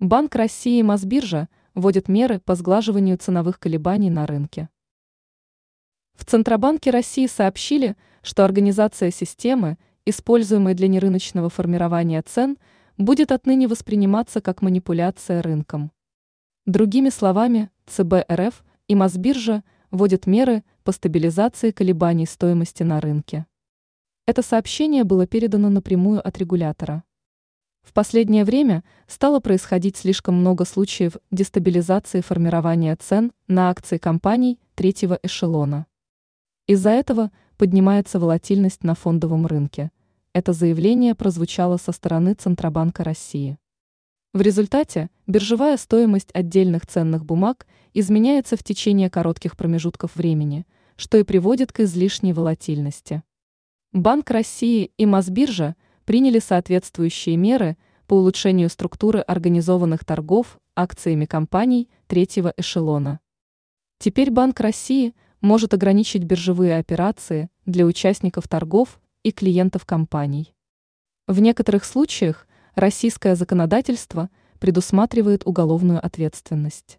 Банк России и Мосбиржа вводят меры по сглаживанию ценовых колебаний на рынке. В Центробанке России сообщили, что организация системы, используемой для нерыночного формирования цен, будет отныне восприниматься как манипуляция рынком. Другими словами, ЦБ РФ и Мосбиржа вводят меры по стабилизации колебаний стоимости на рынке. Это сообщение было передано напрямую от регулятора. В последнее время стало происходить слишком много случаев дестабилизации формирования цен на акции компаний третьего эшелона. Из-за этого поднимается волатильность на фондовом рынке. Это заявление прозвучало со стороны Центробанка России. В результате биржевая стоимость отдельных ценных бумаг изменяется в течение коротких промежутков времени, что и приводит к излишней волатильности. Банк России и Мосбиржа – приняли соответствующие меры по улучшению структуры организованных торгов акциями компаний третьего эшелона. Теперь Банк России может ограничить биржевые операции для участников торгов и клиентов компаний. В некоторых случаях российское законодательство предусматривает уголовную ответственность.